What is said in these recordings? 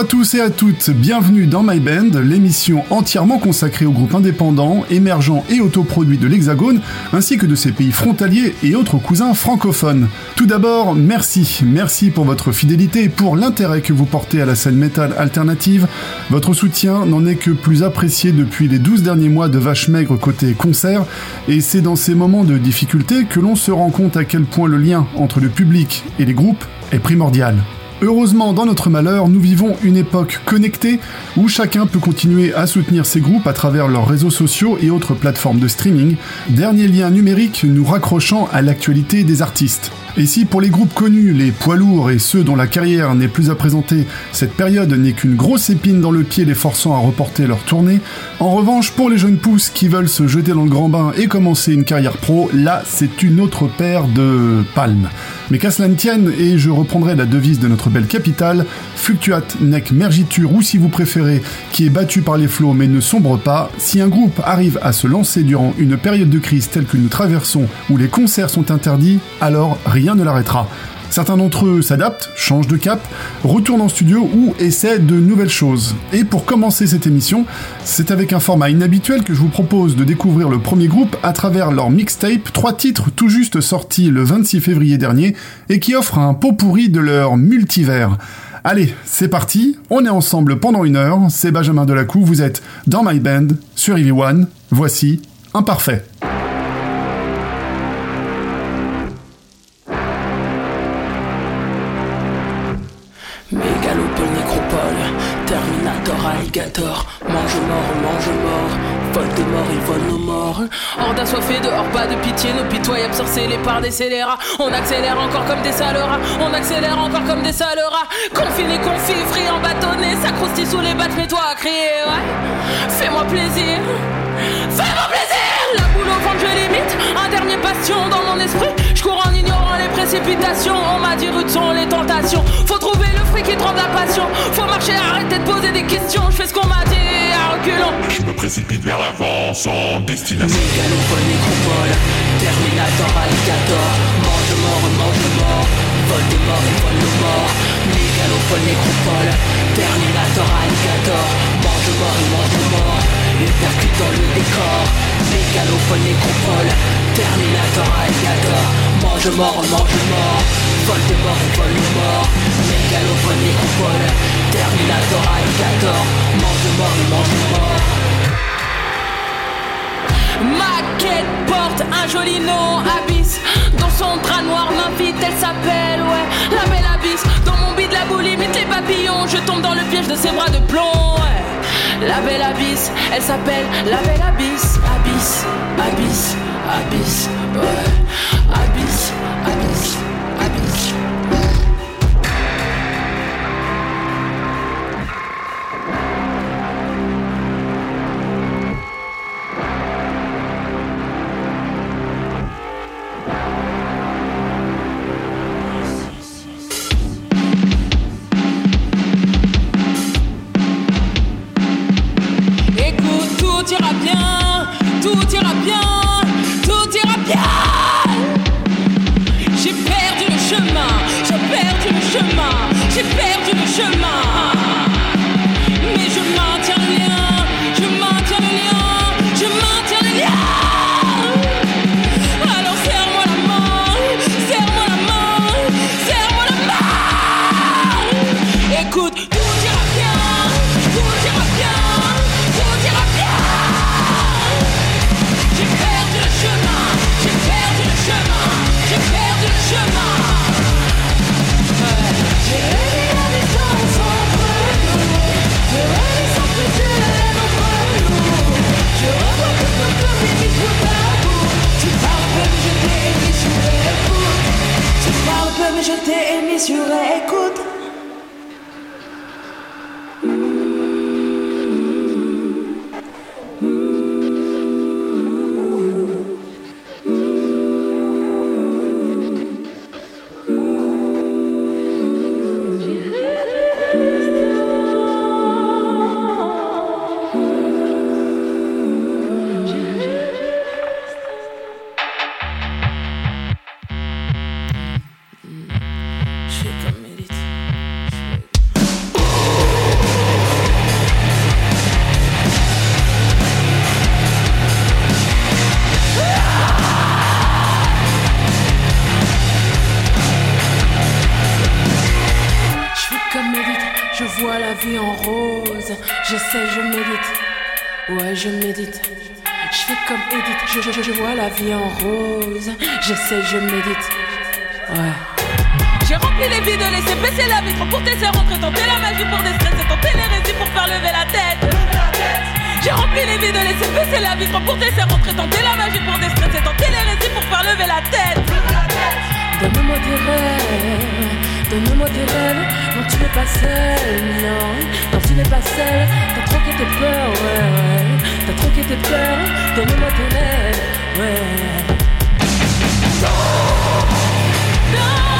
à tous et à toutes, bienvenue dans My Band, l'émission entièrement consacrée aux groupes indépendants, émergents et autoproduits de l'Hexagone, ainsi que de ses pays frontaliers et autres cousins francophones. Tout d'abord, merci, merci pour votre fidélité et pour l'intérêt que vous portez à la scène métal alternative. Votre soutien n'en est que plus apprécié depuis les 12 derniers mois de vache maigre côté concert, et c'est dans ces moments de difficulté que l'on se rend compte à quel point le lien entre le public et les groupes est primordial. Heureusement, dans notre malheur, nous vivons une époque connectée où chacun peut continuer à soutenir ses groupes à travers leurs réseaux sociaux et autres plateformes de streaming, dernier lien numérique nous raccrochant à l'actualité des artistes. Et si pour les groupes connus, les poids lourds et ceux dont la carrière n'est plus à présenter, cette période n'est qu'une grosse épine dans le pied les forçant à reporter leur tournée, en revanche pour les jeunes pousses qui veulent se jeter dans le grand bain et commencer une carrière pro, là c'est une autre paire de palmes. Mais qu'à cela ne tienne, et je reprendrai la devise de notre belle capitale, fluctuat nec mergitur ou si vous préférez, qui est battu par les flots mais ne sombre pas, si un groupe arrive à se lancer durant une période de crise telle que nous traversons où les concerts sont interdits, alors rien ne l'arrêtera. Certains d'entre eux s'adaptent, changent de cap, retournent en studio ou essaient de nouvelles choses. Et pour commencer cette émission, c'est avec un format inhabituel que je vous propose de découvrir le premier groupe à travers leur mixtape, trois titres tout juste sortis le 26 février dernier et qui offrent un pot pourri de leur multivers. Allez, c'est parti, on est ensemble pendant une heure, c'est Benjamin Delacou, vous êtes dans My Band, sur Eevee One, voici Imparfait. Mange mort, mange mort, vol de mort, ils volent nos morts. Hors d'assoiffé, dehors pas de pitié, nos pitoyables sorcellés par des scélérats. On accélère encore comme des saleras, on accélère encore comme des saleras. Confiné, confit, frit, en bâtonnet, ça croustille sous les battes, mais toi à crier, ouais. Fais-moi plaisir, fais-moi plaisir! La boule au ventre, je limite, un dernier bastion dans mon esprit. Je cours en précipitations, on m'a dit rudes sont les tentations. Faut trouver le fruit qui tremble la passion, faut marcher, arrêter de poser des questions. Je fais ce qu'on m'a dit à reculons. Je me précipite vers l'avant sans destination. Mégalopole, nécropole, Terminator, alligator, mange mort, mange mort, vol de mort et vol de mort. Mégalopole, nécropole, Terminator, alligator, mange mort et mange mort. Il percute dans le décor, mégalopole, nécropole, Terminator, alligator, mange mort, mange mort, vol de mort vol de mort. Mégalopole, nécropole, Terminator, alligator, mange mort mange mort. Ma quête porte un joli nom, Abyss Dans son drap noir m'invite, elle s'appelle, ouais, la belle Abyss Dans mon bide, la boule imite les papillons. Je tombe dans le piège de ses bras de plomb, ouais. La belle Abyss, elle s'appelle la belle Abyss Abyss, Abyss, Abyss, ouais Abyss, J'essaie, je médite. Ouais. J'ai rempli les vides, laissé baisser la vitre pour tester, rentrer, tenter la magie pour déstresser, tenter les récits pour faire lever la tête. J'ai rempli les vides, laissé baisser la vitre pour tester, rentrer, tenter la magie pour déstresser, tenter les récits pour faire lever la tête. Donne-moi des rêves, donne-moi des rêves. Non, tu n'es pas seul, non. Non, tu n'es pas seul. T'as troqué tes peurs, ouais, ouais. T'as troqué tes peurs. Donne-moi tes rêves, ouais. Yeah.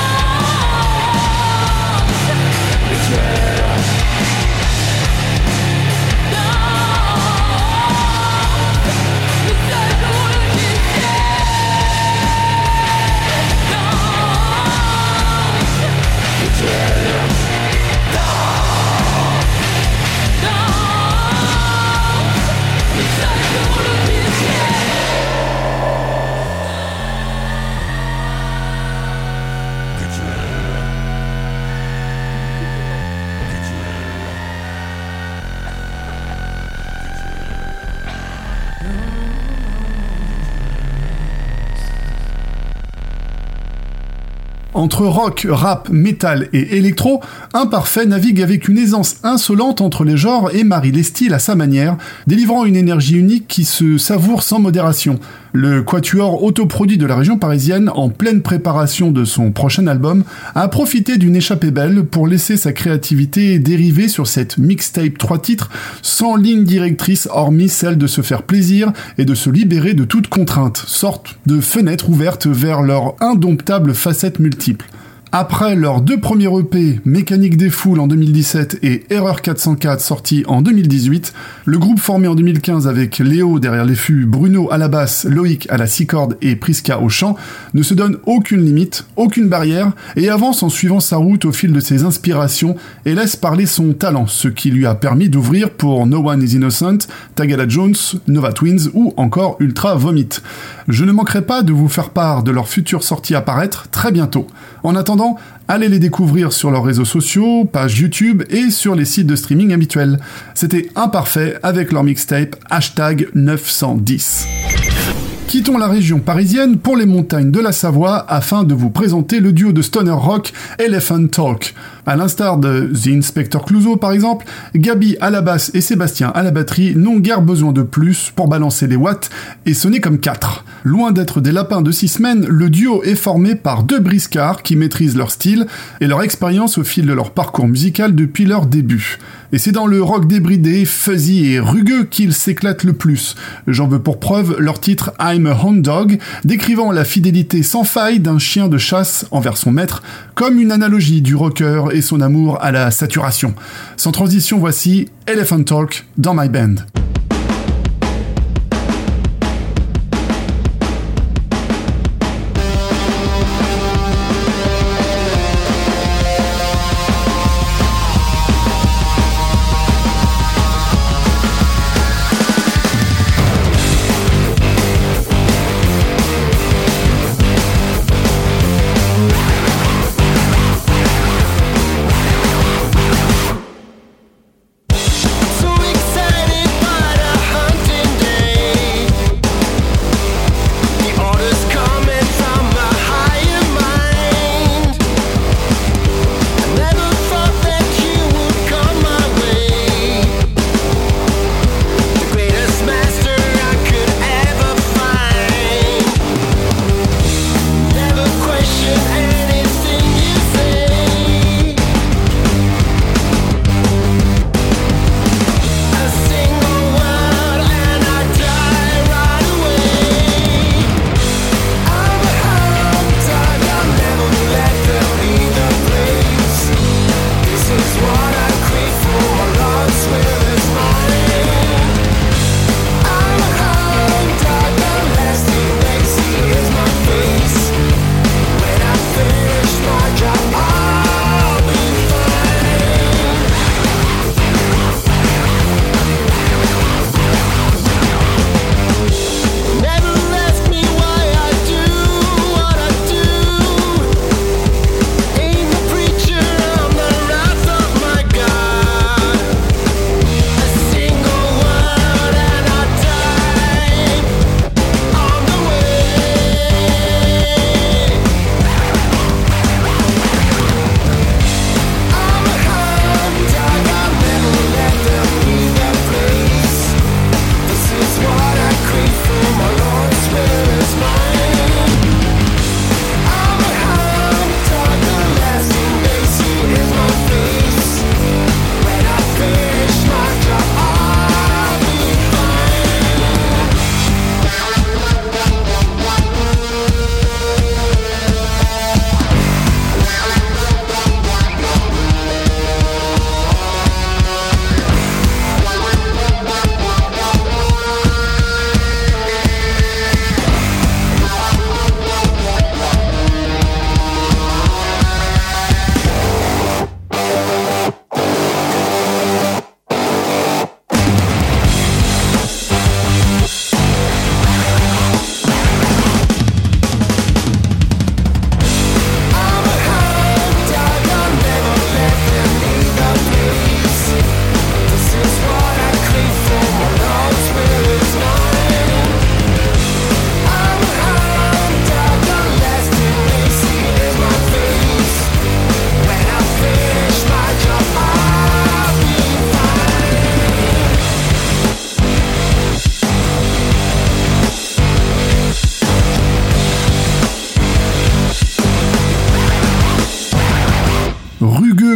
Entre rock, rap, métal et électro, Imparfait navigue avec une aisance insolente entre les genres et marie les styles à sa manière, délivrant une énergie unique qui se savoure sans modération. Le quatuor autoproduit de la région parisienne, en pleine préparation de son prochain album, a profité d'une échappée belle pour laisser sa créativité dériver sur cette mixtape 3 titres sans ligne directrice hormis celle de se faire plaisir et de se libérer de toute contrainte, sorte de fenêtre ouverte vers leur indomptable facette multiple. Après leurs deux premiers EP, Mécanique des Foules en 2017 et Erreur 404 sorti en 2018, le groupe formé en 2015 avec Léo derrière les fûts, Bruno à la basse, Loïc à la six cordes et Priska au chant, ne se donne aucune limite, aucune barrière et avance en suivant sa route au fil de ses inspirations et laisse parler son talent, ce qui lui a permis d'ouvrir pour No One is Innocent, Tagala Jones, Nova Twins ou encore Ultra Vomit. Je ne manquerai pas de vous faire part de leur future sortie à paraître très bientôt. En attendant, allez les découvrir sur leurs réseaux sociaux, pages YouTube et sur les sites de streaming habituels. C'était imparfait avec leur mixtape hashtag 910. Quittons la région parisienne pour les montagnes de la Savoie afin de vous présenter le duo de stoner rock Elephant Talk. À l'instar de The Inspector Clouseau par exemple, Gabi à la basse et Sébastien à la batterie n'ont guère besoin de plus pour balancer les watts et sonner comme quatre. Loin d'être des lapins de six semaines, le duo est formé par deux briscards qui maîtrisent leur style et leur expérience au fil de leur parcours musical depuis leur début. Et c'est dans le rock débridé, fuzzy et rugueux qu'ils s'éclatent le plus. J'en veux pour preuve leur titre I'm a Hound Dog, décrivant la fidélité sans faille d'un chien de chasse envers son maître, comme une analogie du rocker et son amour à la saturation. Sans transition, voici Elephant Talk dans My Band.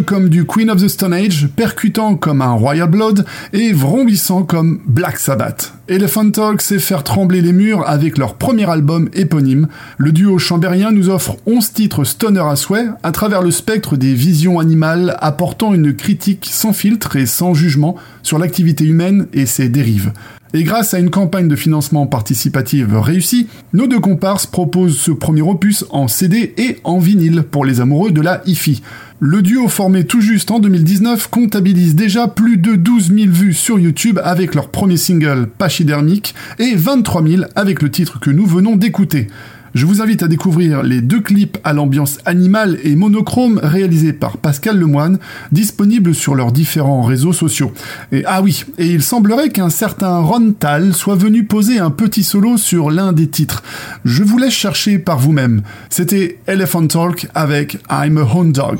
Comme du Queen of the Stone Age, percutant comme un Royal Blood et vrombissant comme Black Sabbath. Elephant Talk sait faire trembler les murs avec leur premier album éponyme. Le duo chambérien nous offre 11 titres stoner à souhait à travers le spectre des visions animales apportant une critique sans filtre et sans jugement sur l'activité humaine et ses dérives. Et grâce à une campagne de financement participative réussie, nos deux comparses proposent ce premier opus en CD et en vinyle pour les amoureux de la hi-fi. Le duo formé tout juste en 2019 comptabilise déjà plus de 12 000 vues sur YouTube avec leur premier single Pachydermique et 23 000 avec le titre que nous venons d'écouter. Je vous invite à découvrir les deux clips à l'ambiance animale et monochrome réalisés par Pascal Lemoine, disponibles sur leurs différents réseaux sociaux. Et ah oui, et il semblerait qu'un certain Ron Tal soit venu poser un petit solo sur l'un des titres. Je vous laisse chercher par vous-même. C'était Elephant Talk avec I'm a Hound Dog.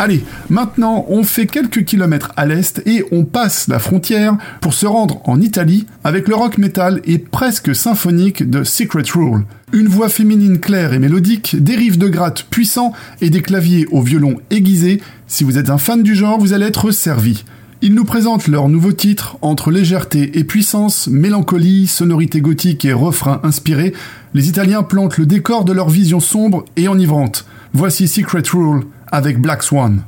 Allez, maintenant on fait quelques kilomètres à l'est et on passe la frontière pour se rendre en Italie avec le rock metal et presque symphonique de Secret Rule. Une voix féminine claire et mélodique, des de gratte puissants et des claviers au violon aiguisé. Si vous êtes un fan du genre, vous allez être servi. Ils nous présentent leur nouveau titre entre légèreté et puissance, mélancolie, sonorité gothique et refrain inspiré. Les Italiens plantent le décor de leur vision sombre et enivrante. Voici Secret Rule avec Black Swan.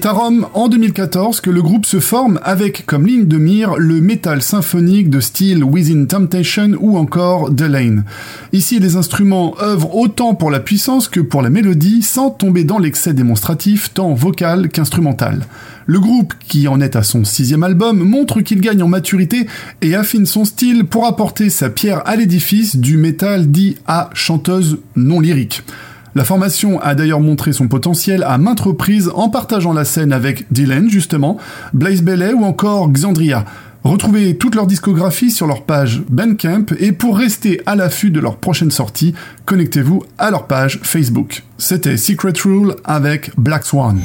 C'est à Rome, en 2014, que le groupe se forme avec comme ligne de mire le métal symphonique de style Within Temptation ou encore The Lane. Ici, les instruments œuvrent autant pour la puissance que pour la mélodie sans tomber dans l'excès démonstratif tant vocal qu'instrumental. Le groupe, qui en est à son sixième album, montre qu'il gagne en maturité et affine son style pour apporter sa pierre à l'édifice du métal dit à chanteuse non lyrique. La formation a d'ailleurs montré son potentiel à maintes reprises en partageant la scène avec Dylan justement, Blaze Bailey ou encore Xandria. Retrouvez toute leur discographie sur leur page Bandcamp et pour rester à l'affût de leur prochaine sortie, connectez-vous à leur page Facebook. C'était Secret Rule avec Black Swan.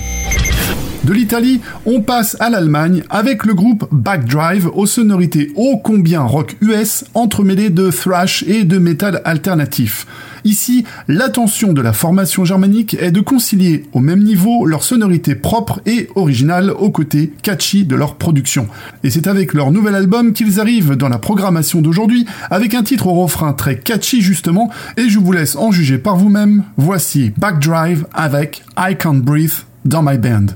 De l'Italie, on passe à l'Allemagne avec le groupe Backdrive aux sonorités ô combien rock US entremêlées de thrash et de métal alternatif. Ici, l'attention de la formation germanique est de concilier au même niveau leur sonorité propre et originale aux côtés catchy de leur production. Et c'est avec leur nouvel album qu'ils arrivent dans la programmation d'aujourd'hui avec un titre au refrain très catchy justement et je vous laisse en juger par vous-même. Voici Backdrive avec I Can't Breathe dans my band.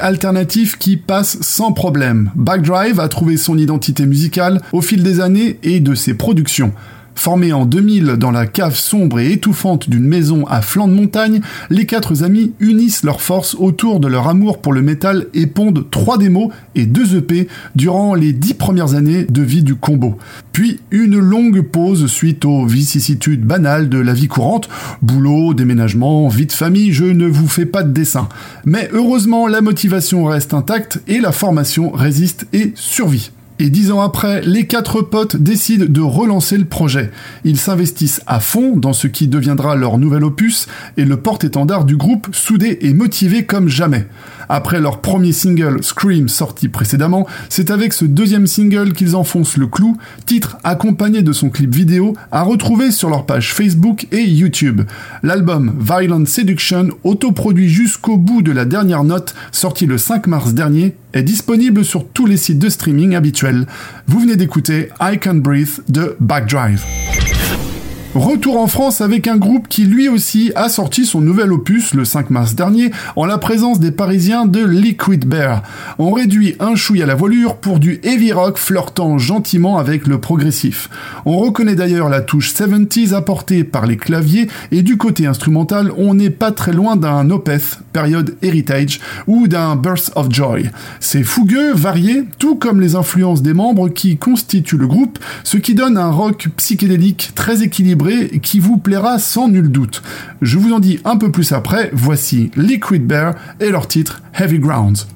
Alternatif qui passe sans problème. Backdrive a trouvé son identité musicale au fil des années et de ses productions. Formés en 2000 dans la cave sombre et étouffante d'une maison à flanc de montagne, les quatre amis unissent leurs forces autour de leur amour pour le métal et pondent trois démos et deux EP durant les dix premières années de vie du combo. Puis une longue pause suite aux vicissitudes banales de la vie courante, boulot, déménagement, vie de famille, je ne vous fais pas de dessin. Mais heureusement, la motivation reste intacte et la formation résiste et survit. Et dix ans après, les quatre potes décident de relancer le projet. Ils s'investissent à fond dans ce qui deviendra leur nouvel opus et le porte-étendard du groupe soudé et motivé comme jamais. Après leur premier single Scream sorti précédemment, c'est avec ce deuxième single qu'ils enfoncent le clou, titre accompagné de son clip vidéo à retrouver sur leur page Facebook et YouTube. L'album Violent Seduction, autoproduit jusqu'au bout de la dernière note, sorti le 5 mars dernier, est disponible sur tous les sites de streaming habituels. Vous venez d'écouter I Can Breathe de Backdrive. Retour en France avec un groupe qui lui aussi a sorti son nouvel opus le 5 mars dernier en la présence des Parisiens de Liquid Bear. On réduit un chouille à la voilure pour du heavy rock flirtant gentiment avec le progressif. On reconnaît d'ailleurs la touche 70s apportée par les claviers et du côté instrumental on n'est pas très loin d'un Opeth, période Heritage, ou d'un Burst of Joy. C'est fougueux, varié, tout comme les influences des membres qui constituent le groupe, ce qui donne un rock psychédélique très équilibré qui vous plaira sans nul doute. Je vous en dis un peu plus après, voici Liquid Bear et leur titre Heavy Grounds.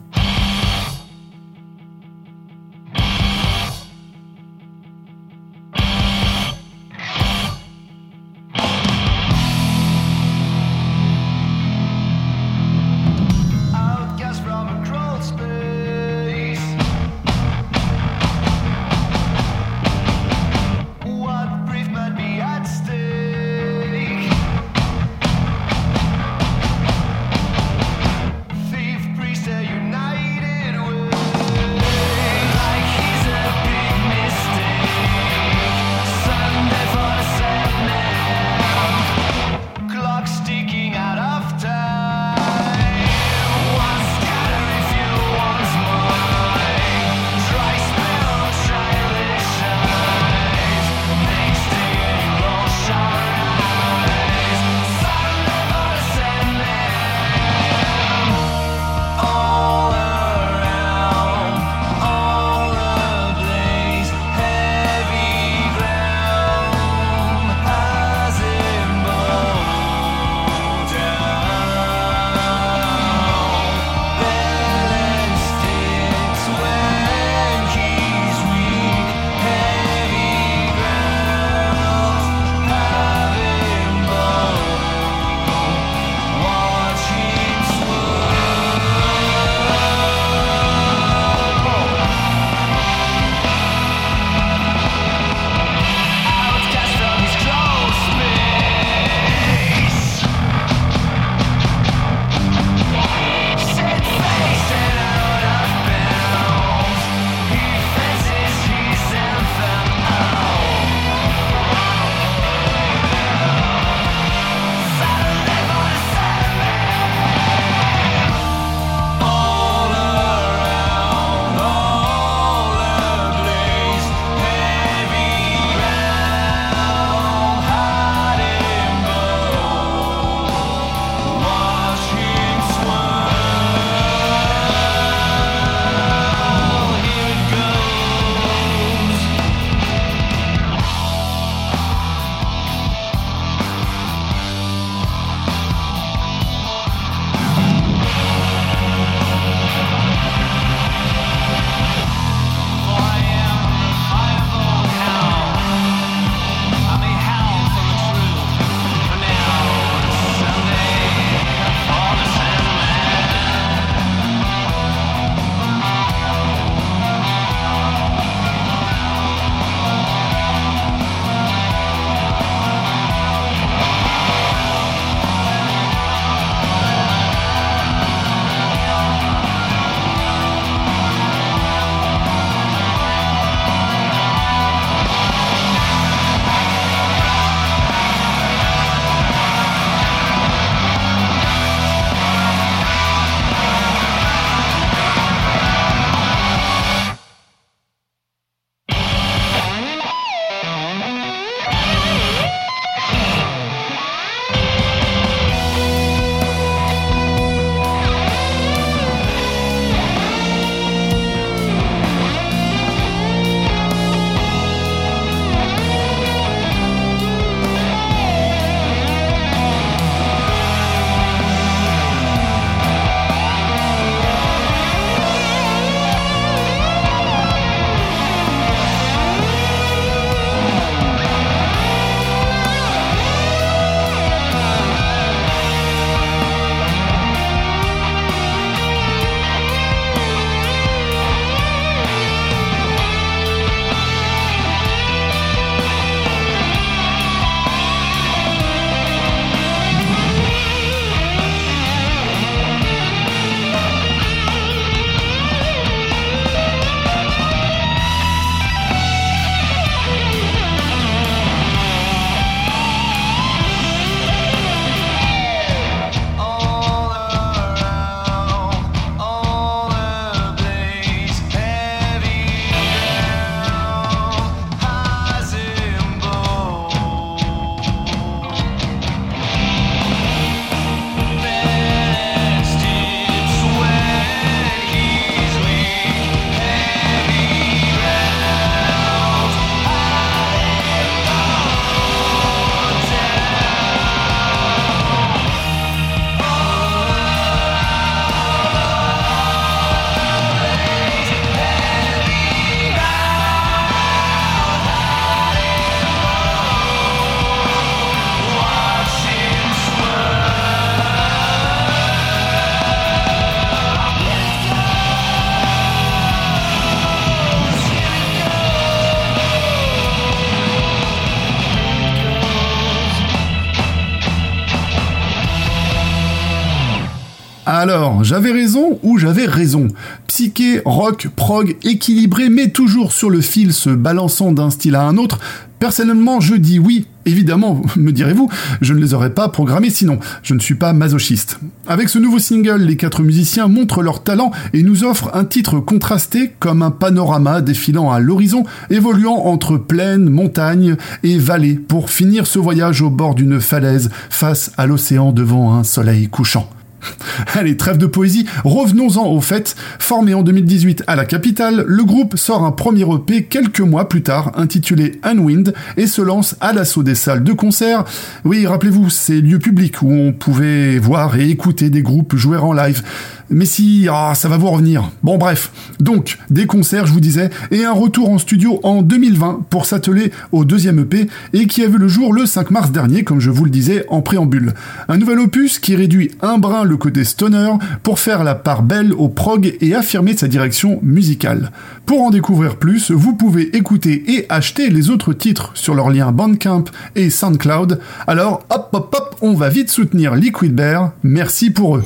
Alors, j'avais raison ou j'avais raison? Psyché, rock, prog, équilibré, mais toujours sur le fil se balançant d'un style à un autre, Personnellement, je dis oui. Évidemment, me direz-vous, je ne les aurais pas programmés sinon. Je ne suis pas masochiste. Avec ce nouveau single, les quatre musiciens montrent leur talent et nous offrent un titre contrasté comme un panorama défilant à l'horizon, évoluant entre plaines, montagnes et vallées pour finir ce voyage au bord d'une falaise face à l'océan devant un soleil couchant. Allez, trêve de poésie, revenons-en au fait. Formé en 2018 à la capitale, le groupe sort un premier EP quelques mois plus tard, intitulé Unwind, et se lance à l'assaut des salles de concert. Oui, rappelez-vous, ces lieux publics où on pouvait voir et écouter des groupes jouer en live. Mais si, ah, ça va vous revenir. Bon bref, donc des concerts, je vous disais, et un retour en studio en 2020 pour s'atteler au deuxième EP et qui a vu le jour le 5 mars dernier, comme je vous le disais en préambule. Un nouvel opus qui réduit un brin le côté stoner pour faire la part belle au prog et affirmer sa direction musicale. Pour en découvrir plus, vous pouvez écouter et acheter les autres titres sur leur lien Bandcamp et SoundCloud. Alors hop hop hop, on va vite soutenir Liquid Bear. Merci pour eux.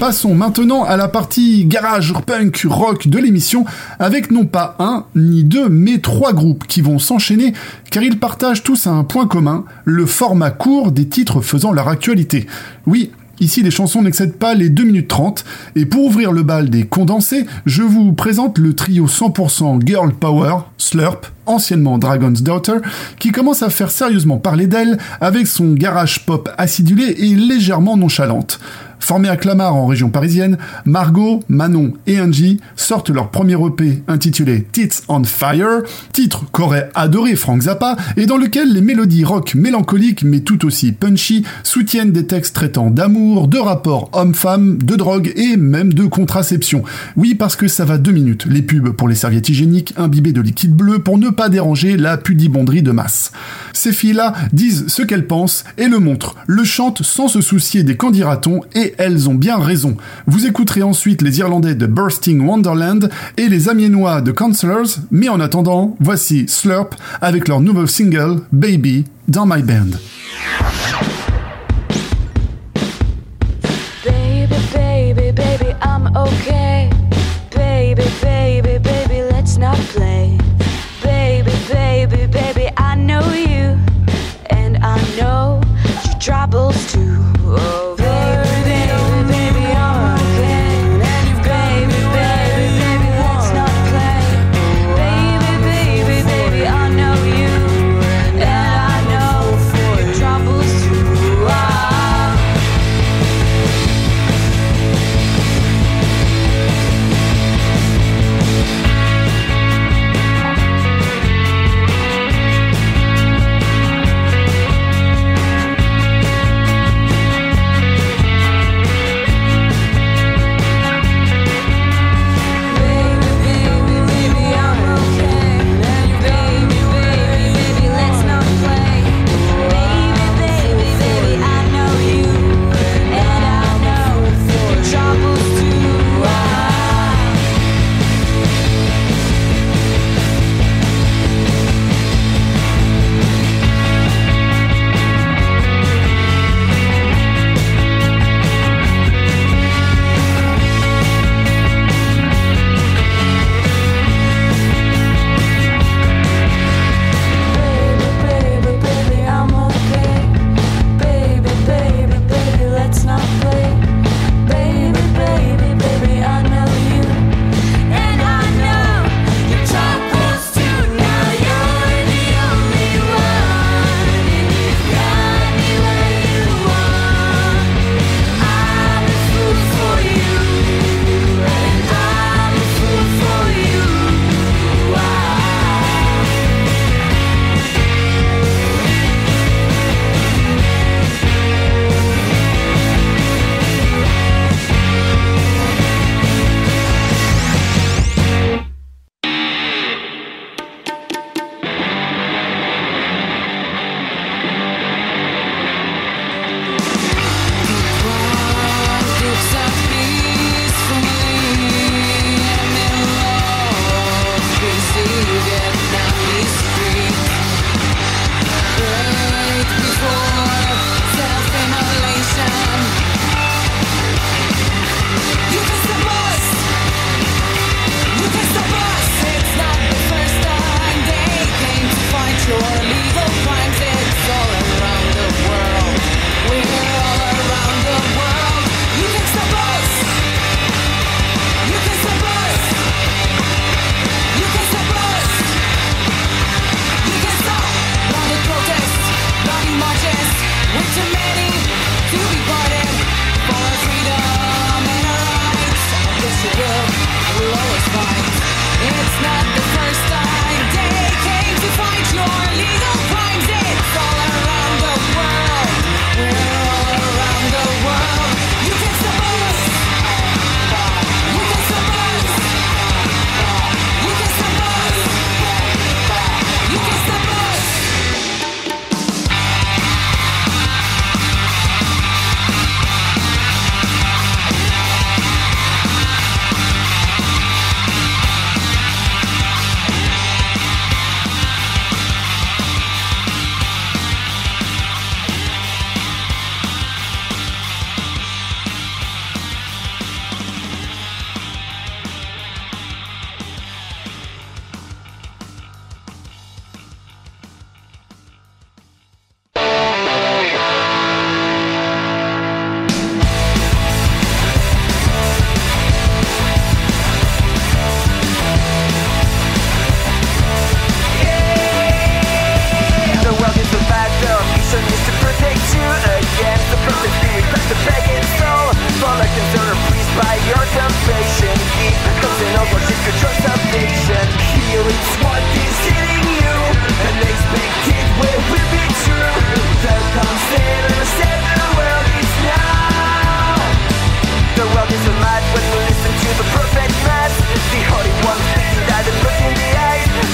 Passons maintenant à la partie garage punk rock de l'émission avec non pas un ni deux mais trois groupes qui vont s'enchaîner car ils partagent tous un point commun, le format court des titres faisant leur actualité. Oui, Ici, les chansons n'excèdent pas les 2 minutes 30, et pour ouvrir le bal des condensés, je vous présente le trio 100% Girl Power, Slurp, anciennement Dragon's Daughter, qui commence à faire sérieusement parler d'elle avec son garage pop acidulé et légèrement nonchalante. Formés à Clamart en région parisienne, Margot, Manon et Angie sortent leur premier EP intitulé Tits on Fire, titre qu'aurait adoré Frank Zappa et dans lequel les mélodies rock mélancoliques mais tout aussi punchy soutiennent des textes traitant d'amour, de rapports homme-femme, de drogue et même de contraception. Oui, parce que ça va deux minutes, les pubs pour les serviettes hygiéniques imbibées de liquide bleu pour ne pas déranger la pudibonderie de masse. Ces filles-là disent ce qu'elles pensent et le montrent, le chantent sans se soucier des candidatons et elles ont bien raison. Vous écouterez ensuite les Irlandais de Bursting Wonderland et les Amiénois de Counselors, mais en attendant, voici Slurp avec leur nouveau single Baby dans My Band.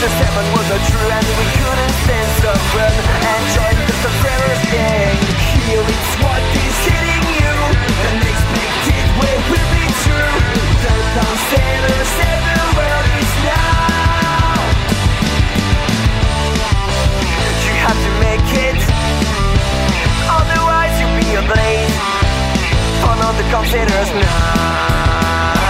Heaven was a true and we couldn't stand the run and join the terrorist gang. Here it's what is hitting you, unexpected way will be true. The the world is now. You have to make it, otherwise you'll be ablaze. Follow the containers now.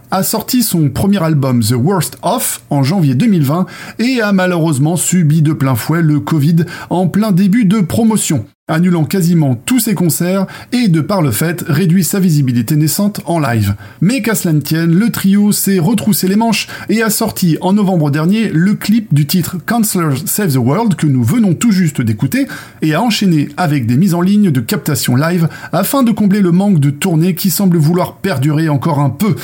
a sorti son premier album The Worst Of en janvier 2020 et a malheureusement subi de plein fouet le Covid en plein début de promotion, annulant quasiment tous ses concerts et de par le fait réduit sa visibilité naissante en live. Mais qu'à cela ne tienne, le trio s'est retroussé les manches et a sorti en novembre dernier le clip du titre Counselors Save the World que nous venons tout juste d'écouter et a enchaîné avec des mises en ligne de captation live afin de combler le manque de tournée qui semble vouloir perdurer encore un peu.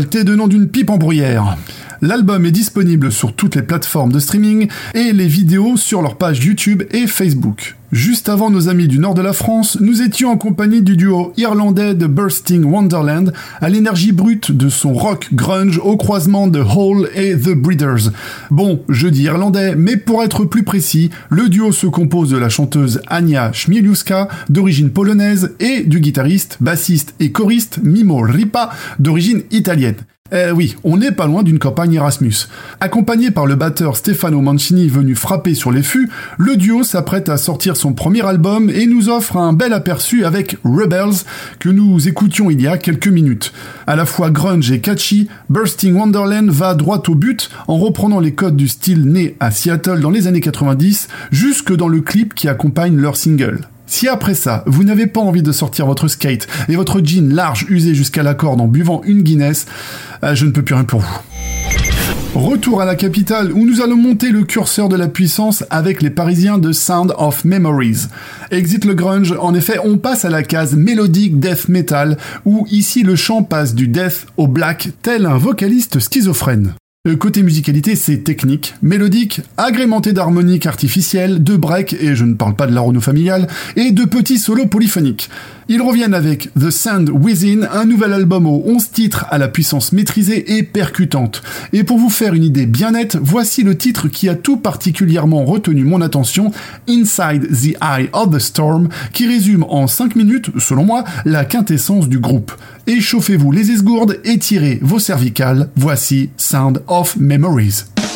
Saleté de nom d'une pipe en bruyère. L'album est disponible sur toutes les plateformes de streaming et les vidéos sur leur page YouTube et Facebook. Juste avant nos amis du nord de la France, nous étions en compagnie du duo irlandais de Bursting Wonderland à l'énergie brute de son rock grunge au croisement de Hole et The Breeders. Bon, je dis irlandais, mais pour être plus précis, le duo se compose de la chanteuse Ania Schmieliuska, d'origine polonaise, et du guitariste, bassiste et choriste Mimo Ripa, d'origine italienne. Eh oui, on n'est pas loin d'une campagne Erasmus. Accompagné par le batteur Stefano Mancini venu frapper sur les fûts, le duo s'apprête à sortir son premier album et nous offre un bel aperçu avec Rebels que nous écoutions il y a quelques minutes. À la fois grunge et catchy, Bursting Wonderland va droit au but en reprenant les codes du style né à Seattle dans les années 90 jusque dans le clip qui accompagne leur single. Si après ça, vous n'avez pas envie de sortir votre skate et votre jean large usé jusqu'à la corde en buvant une Guinness, euh, je ne peux plus rien pour vous. Retour à la capitale où nous allons monter le curseur de la puissance avec les Parisiens de Sound of Memories. Exit le grunge, en effet, on passe à la case mélodique death metal où ici le chant passe du death au black tel un vocaliste schizophrène. Euh, Côté musicalité, c'est technique, mélodique, agrémenté d'harmoniques artificielles, de breaks, et je ne parle pas de la Renault familiale, et de petits solos polyphoniques. Ils reviennent avec The Sand Within, un nouvel album aux 11 titres à la puissance maîtrisée et percutante. Et pour vous faire une idée bien nette, voici le titre qui a tout particulièrement retenu mon attention, Inside the Eye of the Storm, qui résume en 5 minutes, selon moi, la quintessence du groupe. Échauffez-vous les esgourdes et tirez vos cervicales, voici Sound of Memories.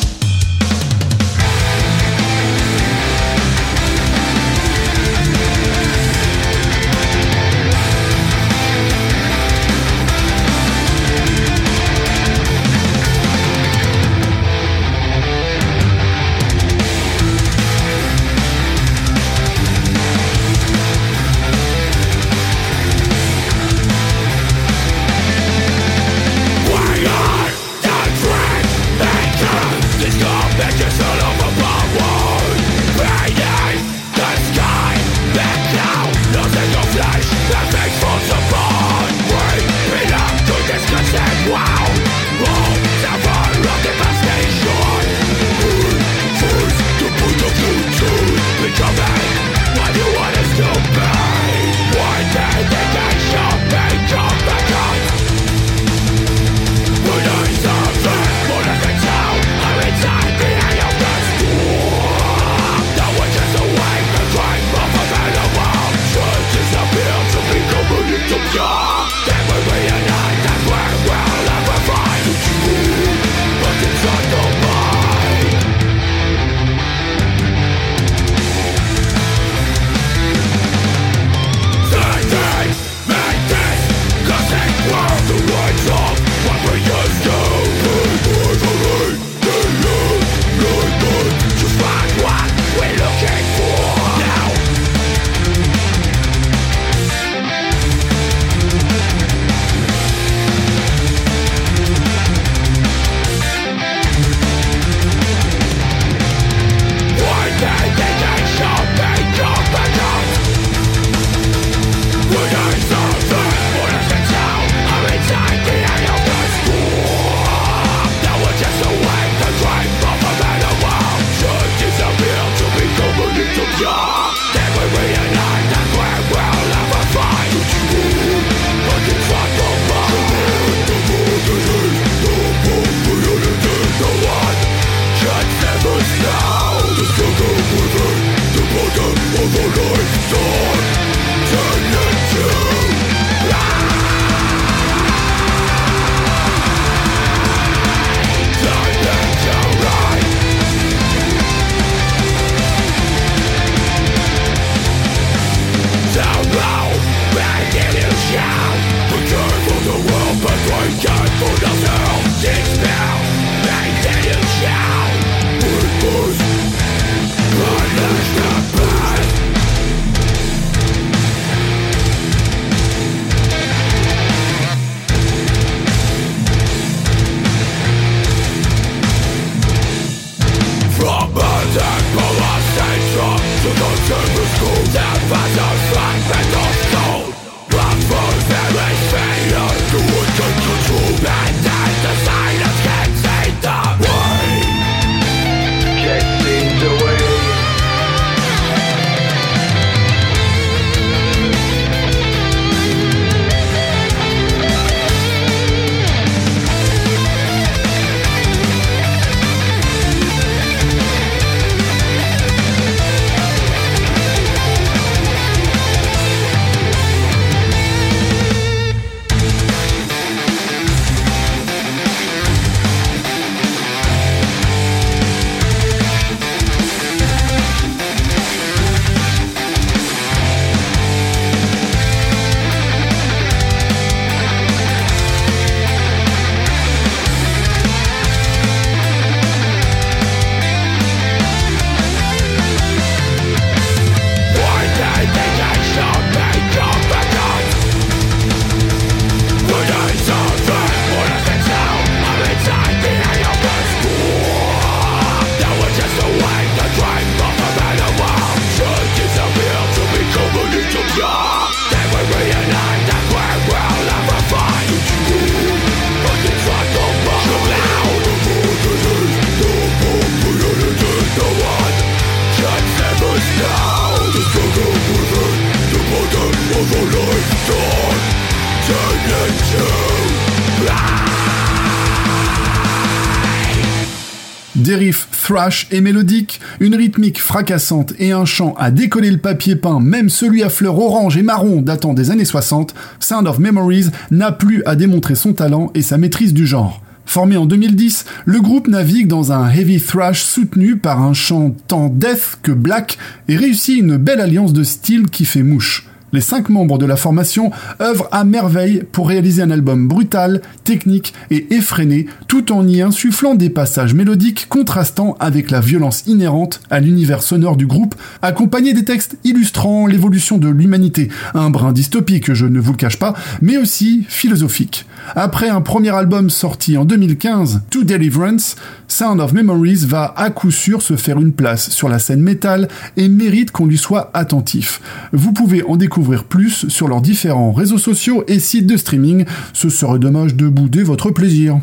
Thrash et mélodiques, une rythmique fracassante et un chant à décoller le papier peint, même celui à fleurs orange et marron datant des années 60, Sound of Memories n'a plus à démontrer son talent et sa maîtrise du genre. Formé en 2010, le groupe navigue dans un heavy thrash soutenu par un chant tant death que black et réussit une belle alliance de styles qui fait mouche. Les cinq membres de la formation œuvrent à merveille pour réaliser un album brutal, technique et effréné, tout en y insufflant des passages mélodiques contrastant avec la violence inhérente à l'univers sonore du groupe, accompagnés des textes illustrant l'évolution de l'humanité, un brin dystopique, je ne vous le cache pas, mais aussi philosophique. Après un premier album sorti en 2015, To Deliverance, Sound of Memories va à coup sûr se faire une place sur la scène métal et mérite qu'on lui soit attentif. Vous pouvez en découvrir plus sur leurs différents réseaux sociaux et sites de streaming, ce serait dommage de bouder votre plaisir.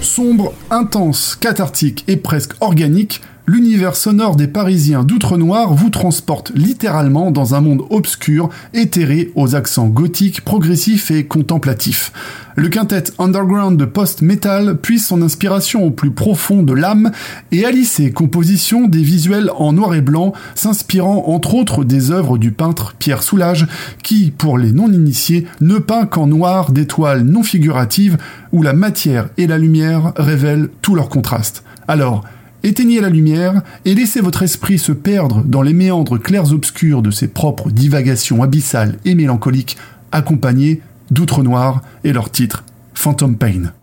Sombre, intense, cathartique et presque organique, l'univers sonore des Parisiens d'Outre-Noir vous transporte littéralement dans un monde obscur, éthéré aux accents gothiques, progressifs et contemplatifs. Le quintet underground de post-metal puise son inspiration au plus profond de l'âme et allie ses compositions des visuels en noir et blanc, s'inspirant entre autres des œuvres du peintre Pierre Soulages, qui, pour les non-initiés, ne peint qu'en noir d'étoiles non figuratives où la matière et la lumière révèlent tout leur contraste. Alors, Éteignez la lumière et laissez votre esprit se perdre dans les méandres clairs-obscurs de ses propres divagations abyssales et mélancoliques, accompagnées d'Outre Noir et leur titre Phantom Pain.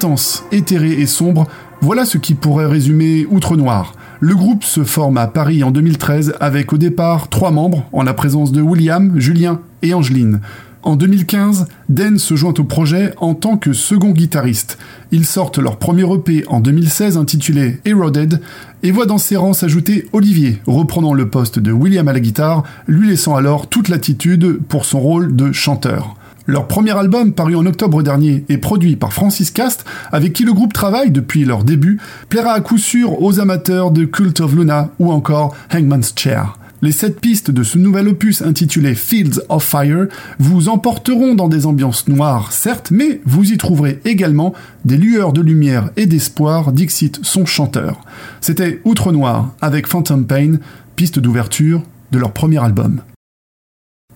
Intense, éthéré et sombre, voilà ce qui pourrait résumer Outre Noir. Le groupe se forme à Paris en 2013 avec au départ trois membres, en la présence de William, Julien et Angeline. En 2015, Den se joint au projet en tant que second guitariste. Ils sortent leur premier EP en 2016 intitulé Eroded et voient dans ses rangs s'ajouter Olivier, reprenant le poste de William à la guitare, lui laissant alors toute l'attitude pour son rôle de chanteur. Leur premier album, paru en octobre dernier et produit par Francis Cast, avec qui le groupe travaille depuis leur début, plaira à coup sûr aux amateurs de Cult of Luna ou encore Hangman's Chair. Les sept pistes de ce nouvel opus intitulé Fields of Fire vous emporteront dans des ambiances noires, certes, mais vous y trouverez également des lueurs de lumière et d'espoir, Dixit son chanteur. C'était Outre Noir avec Phantom Pain, piste d'ouverture de leur premier album.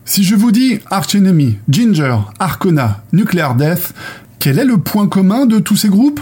Si je vous dis Arch Enemy, Ginger, Arcona, Nuclear Death, quel est le point commun de tous ces groupes?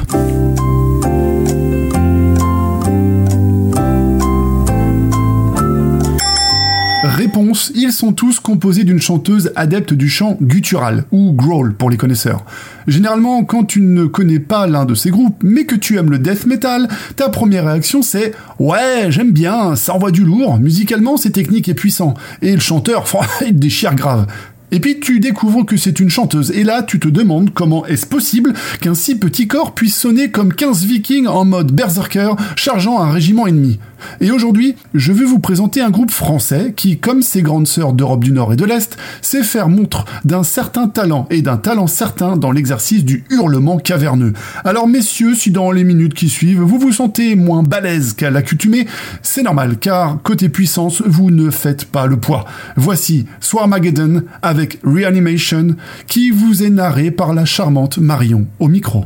Réponse, ils sont tous composés d'une chanteuse adepte du chant guttural, ou growl pour les connaisseurs. Généralement, quand tu ne connais pas l'un de ces groupes, mais que tu aimes le death metal, ta première réaction c'est « Ouais, j'aime bien, ça envoie du lourd, musicalement c'est technique et puissant, et le chanteur, il déchire grave ». Et puis tu découvres que c'est une chanteuse, et là tu te demandes comment est-ce possible qu'un si petit corps puisse sonner comme 15 vikings en mode berserker chargeant un régiment ennemi. Et aujourd'hui, je vais vous présenter un groupe français qui, comme ses grandes sœurs d'Europe du Nord et de l'Est, sait faire montre d'un certain talent et d'un talent certain dans l'exercice du hurlement caverneux. Alors messieurs, si dans les minutes qui suivent, vous vous sentez moins balèze qu'à l'accoutumée, c'est normal, car côté puissance, vous ne faites pas le poids. Voici Swarmageddon avec Reanimation, qui vous est narré par la charmante Marion au micro.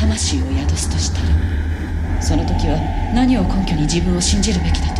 魂を宿すとしたらその時は何を根拠に自分を信じるべきだと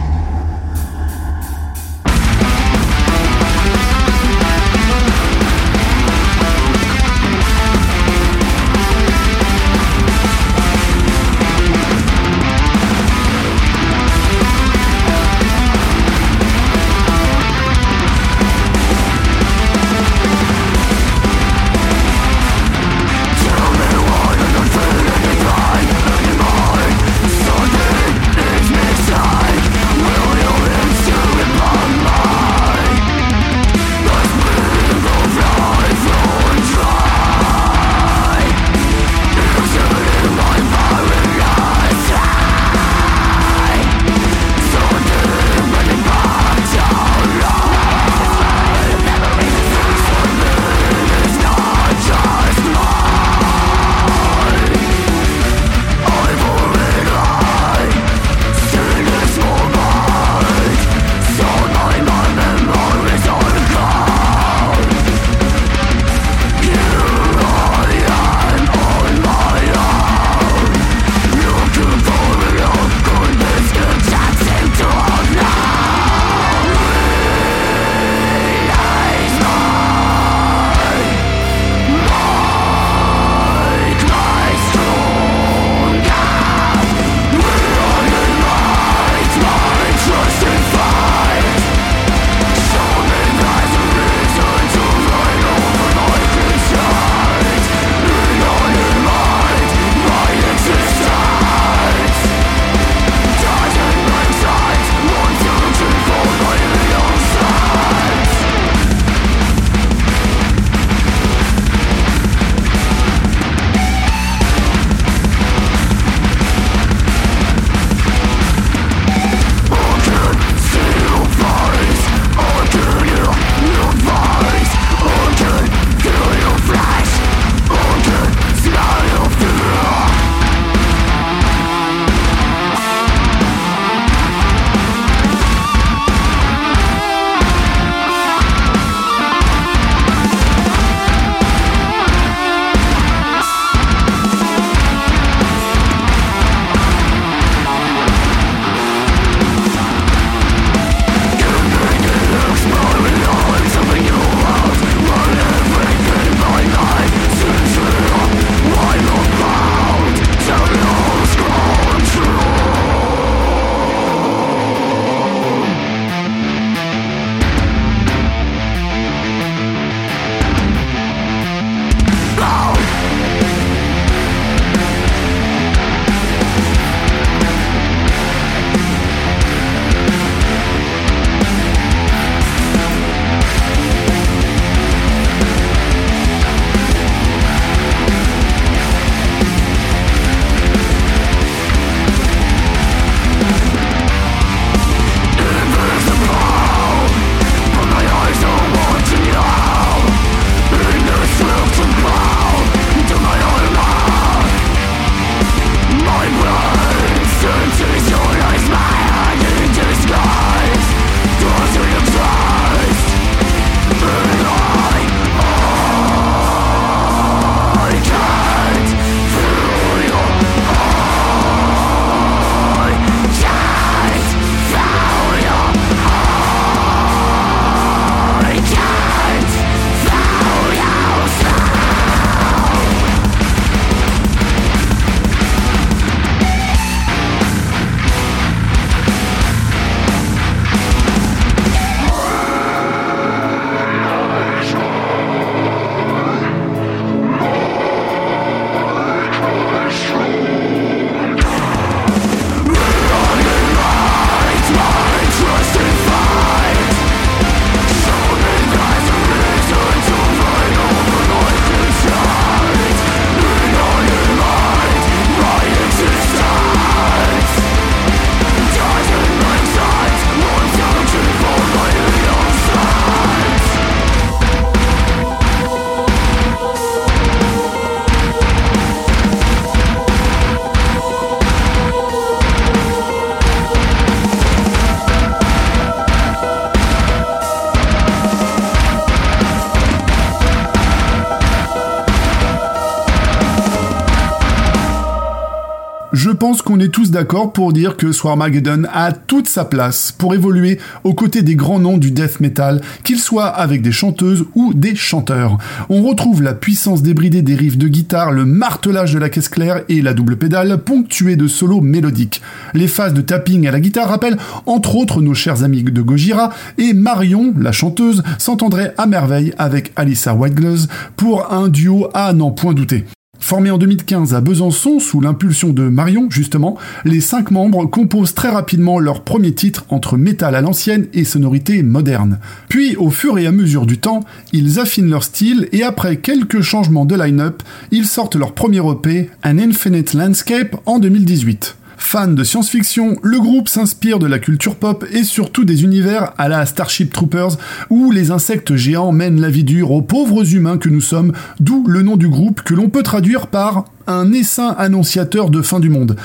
d'accord pour dire que Swarmageddon a toute sa place pour évoluer aux côtés des grands noms du death metal, qu'ils soient avec des chanteuses ou des chanteurs. On retrouve la puissance débridée des riffs de guitare, le martelage de la caisse claire et la double pédale ponctuée de solos mélodiques. Les phases de tapping à la guitare rappellent entre autres nos chers amis de Gojira et Marion, la chanteuse, s'entendrait à merveille avec Alissa Whitegloves pour un duo à n'en point douter. Formé en 2015 à Besançon sous l'impulsion de Marion, justement, les cinq membres composent très rapidement leur premier titre entre métal à l'ancienne et sonorité moderne. Puis, au fur et à mesure du temps, ils affinent leur style et après quelques changements de line-up, ils sortent leur premier EP, An Infinite Landscape, en 2018. Fan de science-fiction, le groupe s'inspire de la culture pop et surtout des univers à la Starship Troopers où les insectes géants mènent la vie dure aux pauvres humains que nous sommes, d'où le nom du groupe que l'on peut traduire par un essaim annonciateur de fin du monde.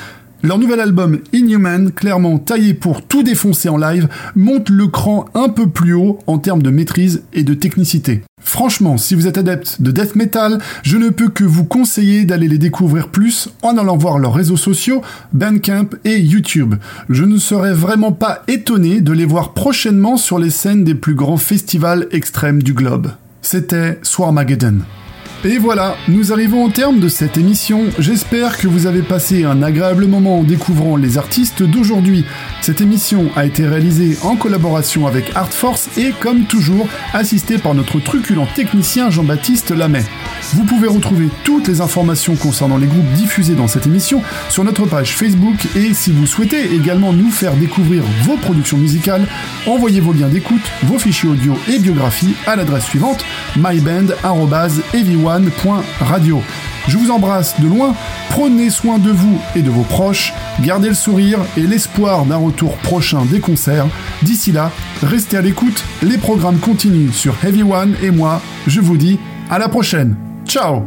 Leur nouvel album Inhuman, clairement taillé pour tout défoncer en live, monte le cran un peu plus haut en termes de maîtrise et de technicité. Franchement, si vous êtes adepte de death metal, je ne peux que vous conseiller d'aller les découvrir plus en allant voir leurs réseaux sociaux, Bandcamp et YouTube. Je ne serais vraiment pas étonné de les voir prochainement sur les scènes des plus grands festivals extrêmes du globe. C'était Swarmageddon. Et voilà, nous arrivons au terme de cette émission. J'espère que vous avez passé un agréable moment en découvrant les artistes d'aujourd'hui. Cette émission a été réalisée en collaboration avec Artforce et, comme toujours, assistée par notre truculent technicien Jean-Baptiste Lamet. Vous pouvez retrouver toutes les informations concernant les groupes diffusés dans cette émission sur notre page Facebook et si vous souhaitez également nous faire découvrir vos productions musicales, envoyez vos liens d'écoute, vos fichiers audio et biographies à l'adresse suivante myband.ev1 Je vous embrasse de loin, prenez soin de vous et de vos proches, gardez le sourire et l'espoir d'un retour prochain des concerts. D'ici là, restez à l'écoute, les programmes continuent sur Heavy One et moi, je vous dis à la prochaine. Ciao